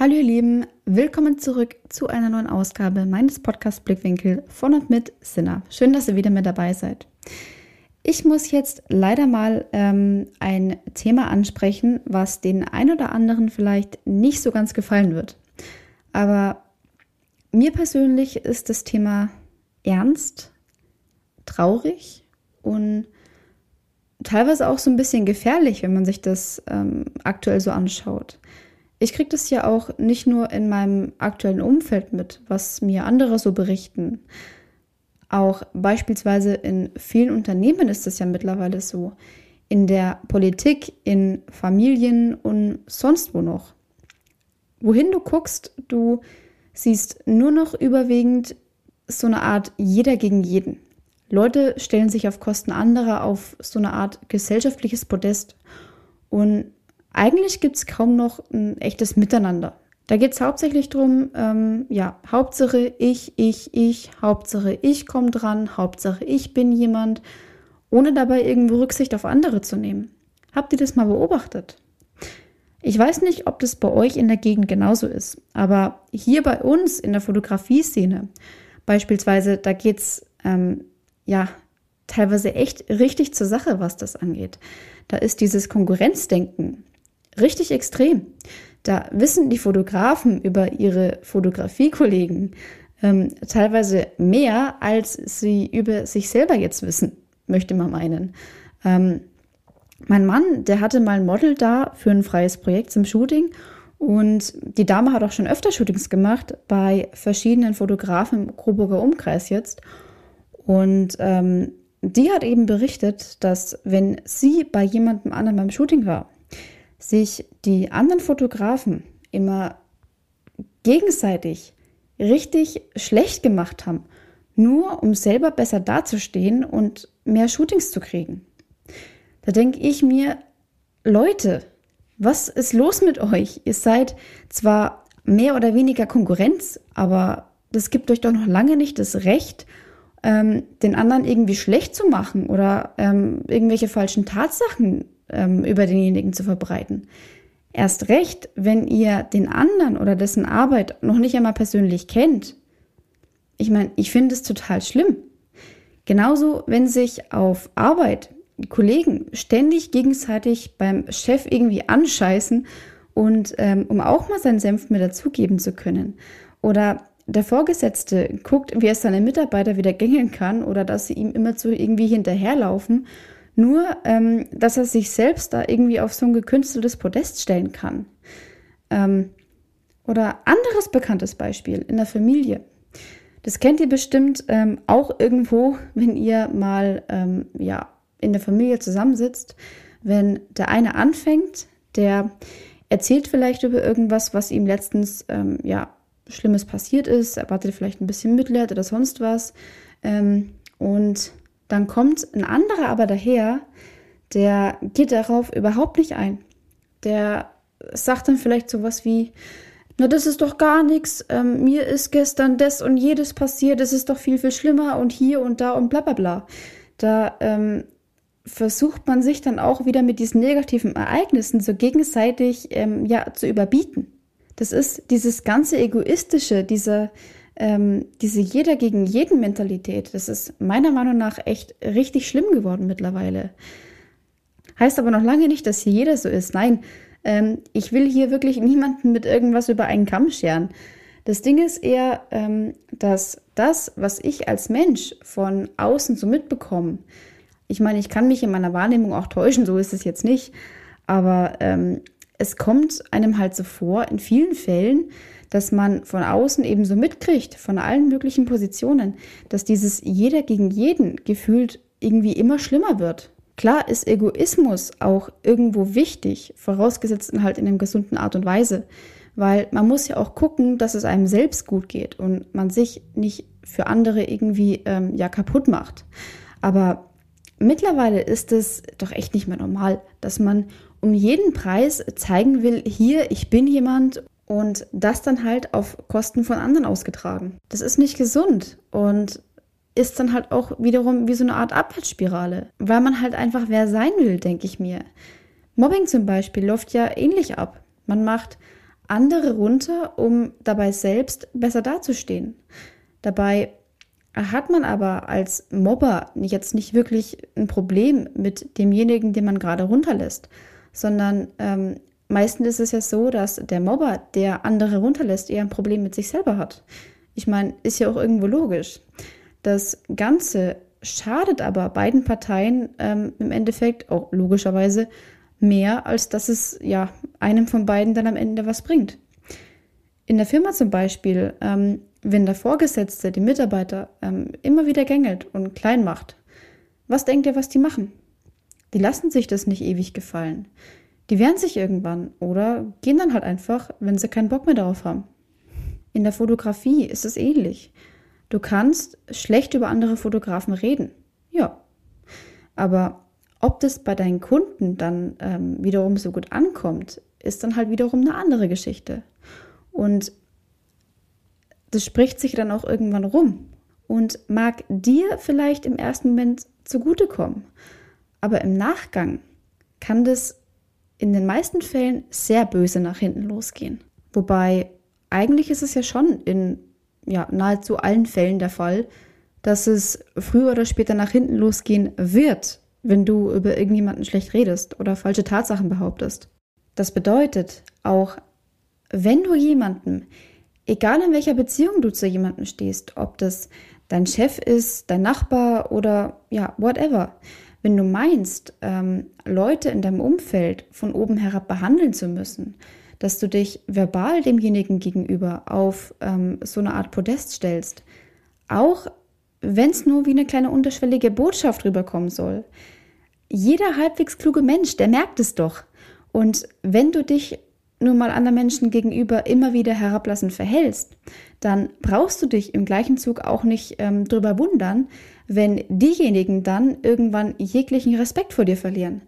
Hallo ihr Lieben, willkommen zurück zu einer neuen Ausgabe meines Podcast Blickwinkel von und mit Sinna. Schön, dass ihr wieder mit dabei seid. Ich muss jetzt leider mal ähm, ein Thema ansprechen, was den ein oder anderen vielleicht nicht so ganz gefallen wird. Aber mir persönlich ist das Thema ernst, traurig und teilweise auch so ein bisschen gefährlich, wenn man sich das ähm, aktuell so anschaut ich kriege das ja auch nicht nur in meinem aktuellen Umfeld mit, was mir andere so berichten. Auch beispielsweise in vielen Unternehmen ist es ja mittlerweile so. In der Politik, in Familien und sonst wo noch. Wohin du guckst, du siehst nur noch überwiegend so eine Art jeder gegen jeden. Leute stellen sich auf Kosten anderer auf so eine Art gesellschaftliches Podest. Und eigentlich gibt es kaum noch ein echtes Miteinander. Da geht es hauptsächlich darum, ähm, ja, Hauptsache ich, ich, ich, Hauptsache ich komme dran, Hauptsache ich bin jemand, ohne dabei irgendwo Rücksicht auf andere zu nehmen. Habt ihr das mal beobachtet? Ich weiß nicht, ob das bei euch in der Gegend genauso ist, aber hier bei uns in der Fotografie-Szene, beispielsweise, da geht es ähm, ja teilweise echt richtig zur Sache, was das angeht. Da ist dieses Konkurrenzdenken richtig extrem. Da wissen die Fotografen über ihre Fotografiekollegen ähm, teilweise mehr, als sie über sich selber jetzt wissen, möchte man meinen. Ähm, mein Mann, der hatte mal ein Model da für ein freies Projekt zum Shooting und die Dame hat auch schon öfter Shootings gemacht bei verschiedenen Fotografen im Coburger Umkreis jetzt. Und ähm, die hat eben berichtet, dass wenn sie bei jemandem anderen beim Shooting war, sich die anderen Fotografen immer gegenseitig richtig schlecht gemacht haben, nur um selber besser dazustehen und mehr Shootings zu kriegen. Da denke ich mir, Leute, was ist los mit euch? Ihr seid zwar mehr oder weniger Konkurrenz, aber das gibt euch doch noch lange nicht das Recht, ähm, den anderen irgendwie schlecht zu machen oder ähm, irgendwelche falschen Tatsachen ähm, über denjenigen zu verbreiten. Erst recht, wenn ihr den anderen oder dessen Arbeit noch nicht einmal persönlich kennt. Ich meine, ich finde es total schlimm. Genauso, wenn sich auf Arbeit Kollegen ständig gegenseitig beim Chef irgendwie anscheißen und ähm, um auch mal seinen Senf mit dazugeben zu können. Oder der Vorgesetzte guckt, wie er seine Mitarbeiter wieder gängeln kann oder dass sie ihm immer zu irgendwie hinterherlaufen nur, ähm, dass er sich selbst da irgendwie auf so ein gekünsteltes Podest stellen kann. Ähm, oder anderes bekanntes Beispiel in der Familie. Das kennt ihr bestimmt ähm, auch irgendwo, wenn ihr mal ähm, ja, in der Familie zusammensitzt. Wenn der eine anfängt, der erzählt vielleicht über irgendwas, was ihm letztens ähm, ja, Schlimmes passiert ist, erwartet vielleicht ein bisschen Mitleid oder sonst was. Ähm, und dann kommt ein anderer aber daher, der geht darauf überhaupt nicht ein. Der sagt dann vielleicht sowas wie, na, das ist doch gar nichts, ähm, mir ist gestern das und jedes passiert, es ist doch viel, viel schlimmer und hier und da und bla bla bla. Da ähm, versucht man sich dann auch wieder mit diesen negativen Ereignissen so gegenseitig ähm, ja, zu überbieten. Das ist dieses ganze Egoistische, dieser, ähm, diese jeder gegen jeden Mentalität, das ist meiner Meinung nach echt richtig schlimm geworden mittlerweile. Heißt aber noch lange nicht, dass hier jeder so ist. Nein, ähm, ich will hier wirklich niemanden mit irgendwas über einen Kamm scheren. Das Ding ist eher, ähm, dass das, was ich als Mensch von außen so mitbekomme, ich meine, ich kann mich in meiner Wahrnehmung auch täuschen, so ist es jetzt nicht, aber ähm, es kommt einem halt so vor, in vielen Fällen, dass man von außen eben so mitkriegt, von allen möglichen Positionen, dass dieses jeder gegen jeden gefühlt irgendwie immer schlimmer wird. Klar ist Egoismus auch irgendwo wichtig, vorausgesetzt halt in einer gesunden Art und Weise, weil man muss ja auch gucken, dass es einem selbst gut geht und man sich nicht für andere irgendwie ähm, ja kaputt macht. Aber mittlerweile ist es doch echt nicht mehr normal, dass man um jeden Preis zeigen will, hier, ich bin jemand und das dann halt auf Kosten von anderen ausgetragen. Das ist nicht gesund und ist dann halt auch wiederum wie so eine Art Abwärtsspirale, weil man halt einfach wer sein will, denke ich mir. Mobbing zum Beispiel läuft ja ähnlich ab. Man macht andere runter, um dabei selbst besser dazustehen. Dabei hat man aber als Mobber jetzt nicht wirklich ein Problem mit demjenigen, den man gerade runterlässt, sondern ähm, meistens ist es ja so, dass der Mobber, der andere runterlässt, eher ein Problem mit sich selber hat. Ich meine, ist ja auch irgendwo logisch. Das Ganze schadet aber beiden Parteien ähm, im Endeffekt auch logischerweise mehr, als dass es ja einem von beiden dann am Ende was bringt. In der Firma zum Beispiel, ähm, wenn der Vorgesetzte die Mitarbeiter ähm, immer wieder gängelt und klein macht, was denkt ihr, was die machen? Die lassen sich das nicht ewig gefallen. Die wehren sich irgendwann oder gehen dann halt einfach, wenn sie keinen Bock mehr darauf haben. In der Fotografie ist es ähnlich. Du kannst schlecht über andere Fotografen reden. Ja. Aber ob das bei deinen Kunden dann ähm, wiederum so gut ankommt, ist dann halt wiederum eine andere Geschichte. Und das spricht sich dann auch irgendwann rum und mag dir vielleicht im ersten Moment zugutekommen. Aber im Nachgang kann das in den meisten Fällen sehr böse nach hinten losgehen. Wobei eigentlich ist es ja schon in ja, nahezu allen Fällen der Fall, dass es früher oder später nach hinten losgehen wird, wenn du über irgendjemanden schlecht redest oder falsche Tatsachen behauptest. Das bedeutet, auch wenn du jemandem, egal in welcher Beziehung du zu jemandem stehst, ob das dein Chef ist, dein Nachbar oder ja, whatever, wenn du meinst, ähm, Leute in deinem Umfeld von oben herab behandeln zu müssen, dass du dich verbal demjenigen gegenüber auf ähm, so eine Art Podest stellst, auch wenn es nur wie eine kleine unterschwellige Botschaft rüberkommen soll. Jeder halbwegs kluge Mensch, der merkt es doch. Und wenn du dich nur mal anderen Menschen gegenüber immer wieder herablassend verhältst, dann brauchst du dich im gleichen Zug auch nicht ähm, drüber wundern, wenn diejenigen dann irgendwann jeglichen Respekt vor dir verlieren.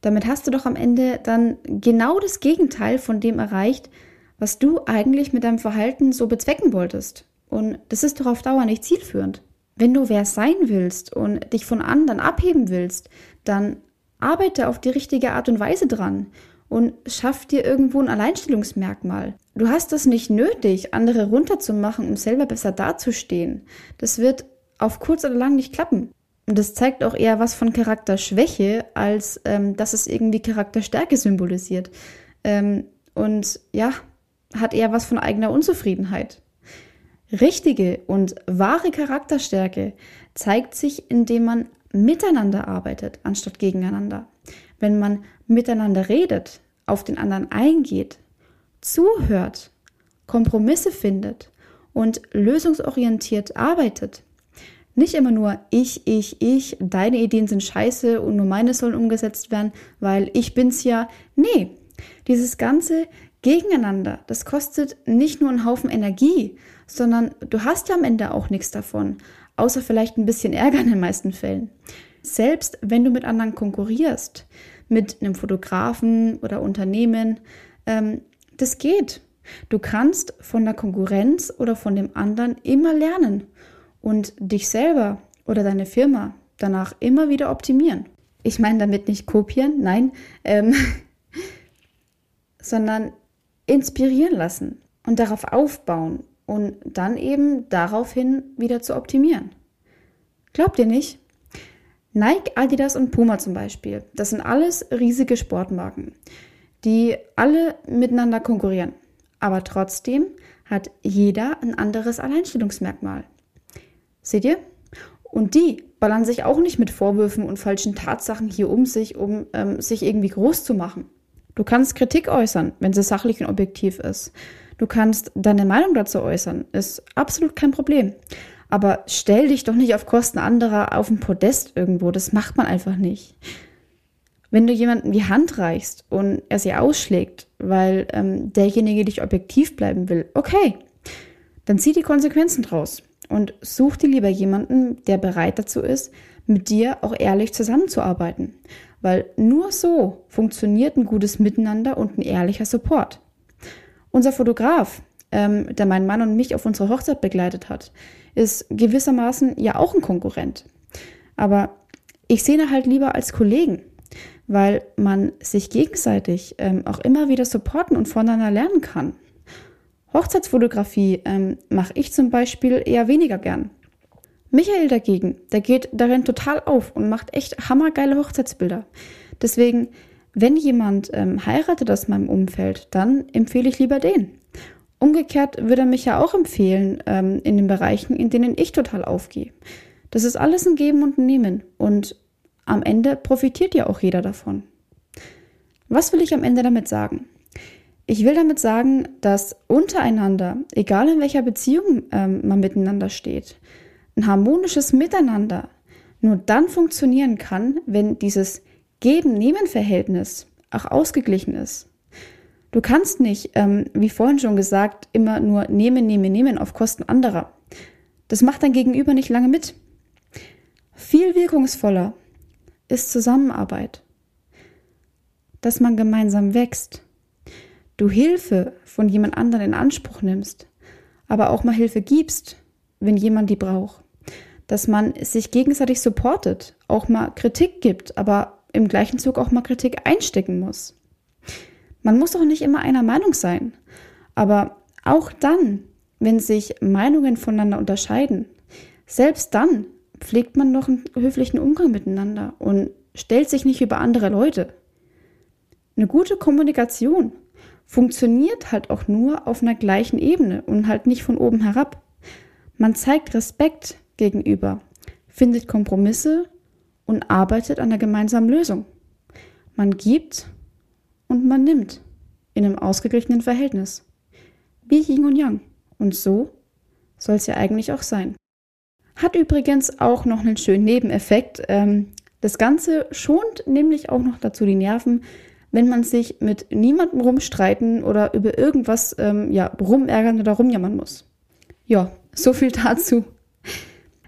Damit hast du doch am Ende dann genau das Gegenteil von dem erreicht, was du eigentlich mit deinem Verhalten so bezwecken wolltest. Und das ist doch auf Dauer nicht zielführend. Wenn du wer sein willst und dich von anderen abheben willst, dann arbeite auf die richtige Art und Weise dran und schaff dir irgendwo ein Alleinstellungsmerkmal. Du hast es nicht nötig, andere runterzumachen, um selber besser dazustehen. Das wird auf kurz oder lang nicht klappen. Und das zeigt auch eher was von Charakterschwäche, als ähm, dass es irgendwie Charakterstärke symbolisiert. Ähm, und ja, hat eher was von eigener Unzufriedenheit. Richtige und wahre Charakterstärke zeigt sich, indem man miteinander arbeitet, anstatt gegeneinander. Wenn man miteinander redet, auf den anderen eingeht, zuhört, Kompromisse findet und lösungsorientiert arbeitet, nicht immer nur ich, ich, ich, deine Ideen sind scheiße und nur meine sollen umgesetzt werden, weil ich bin's ja. Nee, dieses ganze Gegeneinander, das kostet nicht nur einen Haufen Energie, sondern du hast ja am Ende auch nichts davon, außer vielleicht ein bisschen Ärger in den meisten Fällen. Selbst wenn du mit anderen konkurrierst, mit einem Fotografen oder Unternehmen, ähm, das geht. Du kannst von der Konkurrenz oder von dem anderen immer lernen und dich selber oder deine Firma danach immer wieder optimieren. Ich meine damit nicht kopieren, nein, ähm, sondern inspirieren lassen und darauf aufbauen und dann eben daraufhin wieder zu optimieren. Glaubt ihr nicht? Nike, Adidas und Puma zum Beispiel, das sind alles riesige Sportmarken, die alle miteinander konkurrieren. Aber trotzdem hat jeder ein anderes Alleinstellungsmerkmal. Seht ihr? Und die ballern sich auch nicht mit Vorwürfen und falschen Tatsachen hier um sich, um ähm, sich irgendwie groß zu machen. Du kannst Kritik äußern, wenn sie sachlich und objektiv ist. Du kannst deine Meinung dazu äußern, ist absolut kein Problem. Aber stell dich doch nicht auf Kosten anderer auf ein Podest irgendwo, das macht man einfach nicht. Wenn du jemanden die Hand reichst und er sie ausschlägt, weil ähm, derjenige dich objektiv bleiben will, okay, dann zieh die Konsequenzen draus und such dir lieber jemanden, der bereit dazu ist, mit dir auch ehrlich zusammenzuarbeiten. Weil nur so funktioniert ein gutes Miteinander und ein ehrlicher Support. Unser Fotograf, ähm, der meinen Mann und mich auf unsere Hochzeit begleitet hat, ist gewissermaßen ja auch ein Konkurrent. Aber ich sehe ihn halt lieber als Kollegen, weil man sich gegenseitig ähm, auch immer wieder supporten und voneinander lernen kann. Hochzeitsfotografie ähm, mache ich zum Beispiel eher weniger gern. Michael dagegen, der geht darin total auf und macht echt hammergeile Hochzeitsbilder. Deswegen, wenn jemand ähm, heiratet aus meinem Umfeld, dann empfehle ich lieber den. Umgekehrt würde er mich ja auch empfehlen ähm, in den Bereichen, in denen ich total aufgehe. Das ist alles ein Geben und Nehmen und am Ende profitiert ja auch jeder davon. Was will ich am Ende damit sagen? Ich will damit sagen, dass untereinander, egal in welcher Beziehung ähm, man miteinander steht, ein harmonisches Miteinander nur dann funktionieren kann, wenn dieses Geben-Nehmen-Verhältnis auch ausgeglichen ist. Du kannst nicht, ähm, wie vorhin schon gesagt, immer nur nehmen, nehmen, nehmen auf Kosten anderer. Das macht dein Gegenüber nicht lange mit. Viel wirkungsvoller ist Zusammenarbeit. Dass man gemeinsam wächst du Hilfe von jemand anderen in Anspruch nimmst, aber auch mal Hilfe gibst, wenn jemand die braucht. Dass man sich gegenseitig supportet, auch mal Kritik gibt, aber im gleichen Zug auch mal Kritik einstecken muss. Man muss auch nicht immer einer Meinung sein, aber auch dann, wenn sich Meinungen voneinander unterscheiden, selbst dann pflegt man noch einen höflichen Umgang miteinander und stellt sich nicht über andere Leute. Eine gute Kommunikation funktioniert halt auch nur auf einer gleichen Ebene und halt nicht von oben herab. Man zeigt Respekt gegenüber, findet Kompromisse und arbeitet an der gemeinsamen Lösung. Man gibt und man nimmt in einem ausgeglichenen Verhältnis. Wie Yin und Yang. Und so soll es ja eigentlich auch sein. Hat übrigens auch noch einen schönen Nebeneffekt. Ähm, das Ganze schont nämlich auch noch dazu die Nerven, wenn man sich mit niemandem rumstreiten oder über irgendwas ähm, ja, rumärgern oder rumjammern muss. Ja, so viel dazu.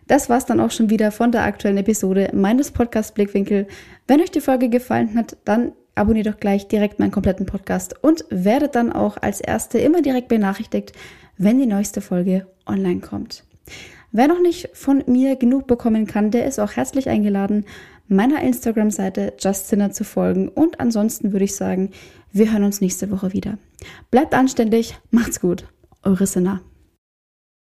Das war's dann auch schon wieder von der aktuellen Episode meines Podcasts Blickwinkel. Wenn euch die Folge gefallen hat, dann abonniert doch gleich direkt meinen kompletten Podcast und werdet dann auch als Erste immer direkt benachrichtigt, wenn die neueste Folge online kommt. Wer noch nicht von mir genug bekommen kann, der ist auch herzlich eingeladen, meiner Instagram-Seite Justina zu folgen. Und ansonsten würde ich sagen, wir hören uns nächste Woche wieder. Bleibt anständig, macht's gut. Eure Sinna.